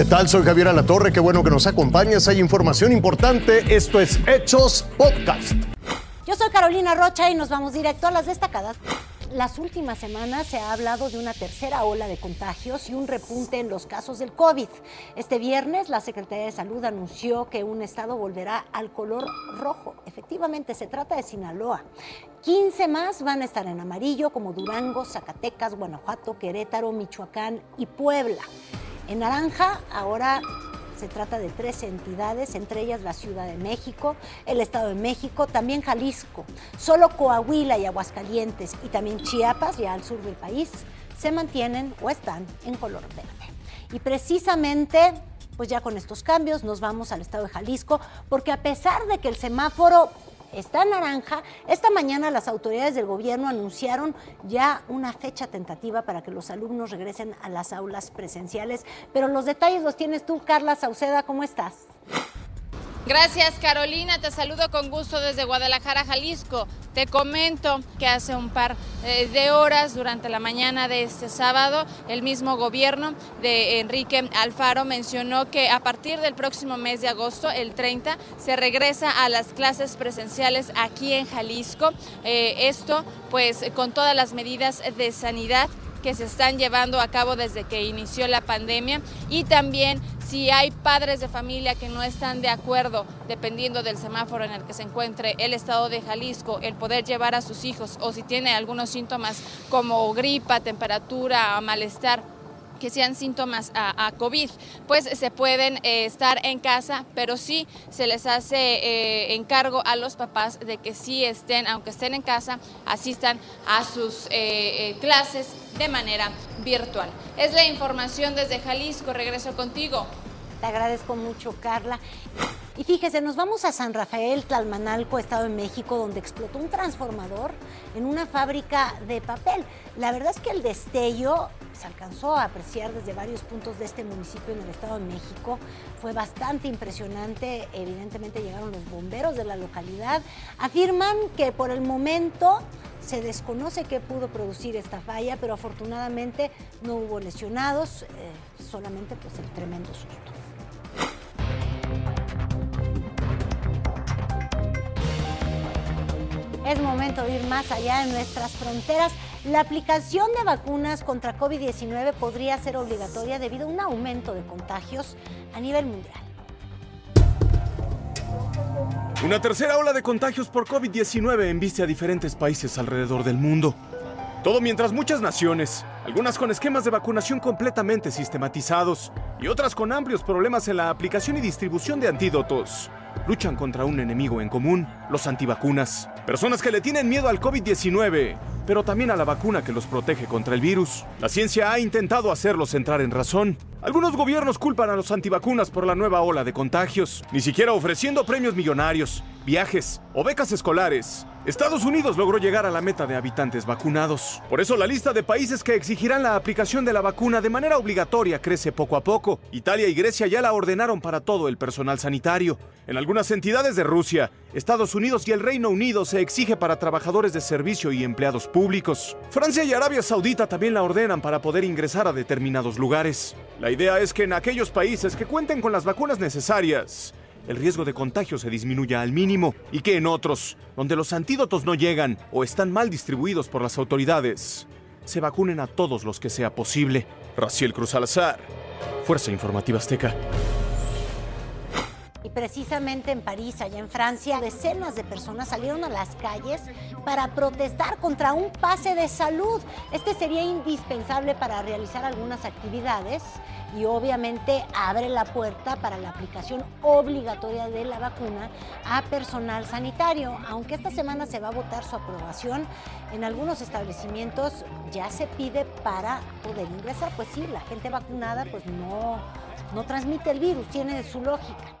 ¿Qué tal? Soy Javier Alatorre, qué bueno que nos acompañas. Hay información importante. Esto es Hechos Podcast. Yo soy Carolina Rocha y nos vamos directo a las destacadas. Las últimas semanas se ha hablado de una tercera ola de contagios y un repunte en los casos del COVID. Este viernes la Secretaría de Salud anunció que un estado volverá al color rojo. Efectivamente, se trata de Sinaloa. 15 más van a estar en amarillo, como Durango, Zacatecas, Guanajuato, Querétaro, Michoacán y Puebla. En naranja, ahora se trata de tres entidades, entre ellas la Ciudad de México, el Estado de México, también Jalisco. Solo Coahuila y Aguascalientes y también Chiapas, ya al sur del país, se mantienen o están en color verde. Y precisamente pues ya con estos cambios nos vamos al estado de Jalisco, porque a pesar de que el semáforo está naranja. Esta mañana las autoridades del gobierno anunciaron ya una fecha tentativa para que los alumnos regresen a las aulas presenciales, pero los detalles los tienes tú, Carla Sauceda, ¿cómo estás? Gracias Carolina, te saludo con gusto desde Guadalajara, Jalisco. Te comento que hace un par eh, de horas durante la mañana de este sábado, el mismo gobierno de Enrique Alfaro mencionó que a partir del próximo mes de agosto, el 30, se regresa a las clases presenciales aquí en Jalisco. Eh, esto pues con todas las medidas de sanidad que se están llevando a cabo desde que inició la pandemia y también si hay padres de familia que no están de acuerdo, dependiendo del semáforo en el que se encuentre el estado de Jalisco, el poder llevar a sus hijos o si tiene algunos síntomas como gripa, temperatura, malestar que sean síntomas a, COVID, pues se pueden eh, estar en casa, pero sí se les hace eh, encargo a los papás de que sí estén, aunque estén en casa, asistan a sus eh, clases de manera virtual. Es la información desde Jalisco, regreso contigo. Te agradezco mucho, Carla. Y fíjese, nos vamos a San Rafael, Tlalmanalco, Estado de México, donde explotó un transformador en una fábrica de papel. La verdad es que el destello se alcanzó a apreciar desde varios puntos de este municipio en el Estado de México. Fue bastante impresionante. Evidentemente llegaron los bomberos de la localidad. Afirman que por el momento se desconoce qué pudo producir esta falla, pero afortunadamente no hubo lesionados, eh, solamente pues el tremendo susto. Es momento de ir más allá de nuestras fronteras. La aplicación de vacunas contra COVID-19 podría ser obligatoria debido a un aumento de contagios a nivel mundial. Una tercera ola de contagios por COVID-19 enviste a diferentes países alrededor del mundo. Todo mientras muchas naciones, algunas con esquemas de vacunación completamente sistematizados y otras con amplios problemas en la aplicación y distribución de antídotos, luchan contra un enemigo en común, los antivacunas. Personas que le tienen miedo al COVID-19, pero también a la vacuna que los protege contra el virus. La ciencia ha intentado hacerlos entrar en razón. Algunos gobiernos culpan a los antivacunas por la nueva ola de contagios, ni siquiera ofreciendo premios millonarios, viajes o becas escolares. Estados Unidos logró llegar a la meta de habitantes vacunados. Por eso la lista de países que exigirán la aplicación de la vacuna de manera obligatoria crece poco a poco. Italia y Grecia ya la ordenaron para todo el personal sanitario. En algunas entidades de Rusia, Estados Unidos y el Reino Unido se exige para trabajadores de servicio y empleados públicos. Francia y Arabia Saudita también la ordenan para poder ingresar a determinados lugares. La idea es que en aquellos países que cuenten con las vacunas necesarias, el riesgo de contagio se disminuya al mínimo y que en otros, donde los antídotos no llegan o están mal distribuidos por las autoridades, se vacunen a todos los que sea posible. Raciel Cruz Salazar, Fuerza Informativa Azteca. Precisamente en París, allá en Francia, decenas de personas salieron a las calles para protestar contra un pase de salud. Este sería indispensable para realizar algunas actividades y obviamente abre la puerta para la aplicación obligatoria de la vacuna a personal sanitario. Aunque esta semana se va a votar su aprobación, en algunos establecimientos ya se pide para poder ingresar. Pues sí, la gente vacunada pues no, no transmite el virus, tiene su lógica.